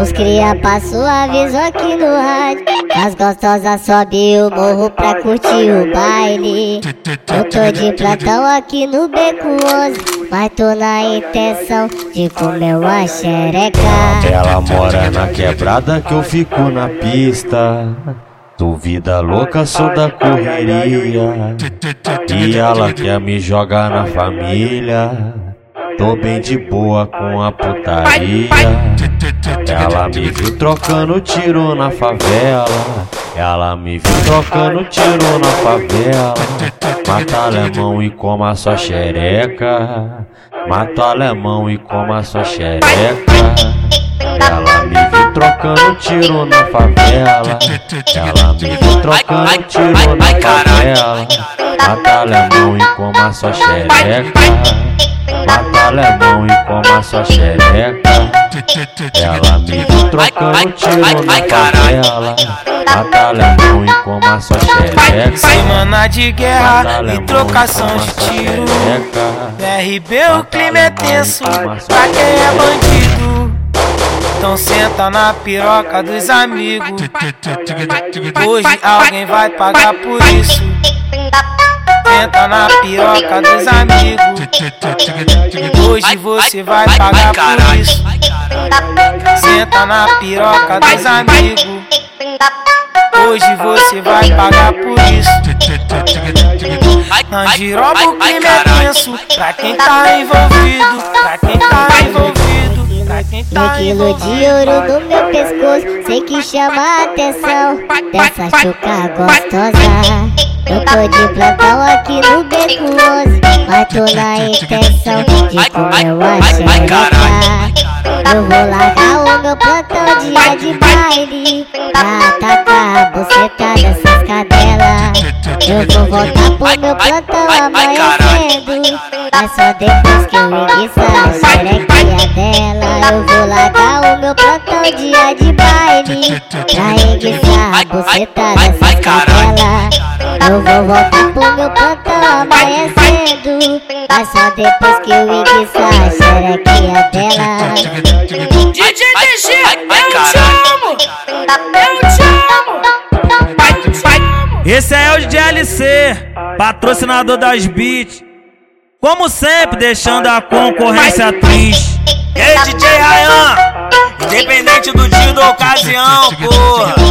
Os cria passou aviso aqui no rádio. As gostosas sobe o morro pra curtir o baile. Eu tô de plantão aqui no beco 11. Mas tô na intenção de comer uma xereca. Ela mora na quebrada que eu fico na pista. Tu vida louca, sou da correria. E ela quer me jogar na família. Tô bem de boa com a putaria. Ela me viu trocando tiro na favela. Ela me viu trocando tiro na favela. Mata alemão e coma sua xereca. Mata alemão e coma sua xereca. Ela me viu trocando tiro na favela. Ela me viu trocando tiro na favela. Mata alemão e coma sua xereca. Mata alemão e coma sua xereca. Ela me viu trocando tiro na favela. Mata alemão e coma sua xereca. Semana de guerra e trocação de tiro. RB o clima é tenso pra quem é bandido. Então senta na piroca dos amigos. Hoje alguém vai pagar por isso. Senta na piroca dos amigos. Hoje você vai pagar por isso. Senta na piroca dos amigos. Hoje você vai pagar por isso. Na giroba o crime é tenso. Pra quem tá envolvido, pra quem tá envolvido, Um tá quilo de envolvido. ouro no meu pescoço, sei que chama a atenção dessa chuca gostosa. Eu tô de plantão aqui no beco 11, mas tô na intenção de comer uma xereca. Eu vou largar o meu plantão dia de baile. Pra atacar a buceta dessas cadelas. Eu vou voltar pro meu plantão amanhecendo Mas só depois que eu enguiçar a xerequinha dela. Eu vou largar o meu plantão dia de baile. Pra enguiçar a buceta dessas cadelas Eu vou voltar pro meu plantão amanhecendo Mas só depois que eu enguiçar a xerequinha dela DJ DG, eu te amo! Eu te amo! Vai, vai. Esse é o DJ LC, patrocinador das beats. Como sempre, deixando a concorrência triste. E aí, DJ Ryan? Independente do dia ou da ocasião, porra.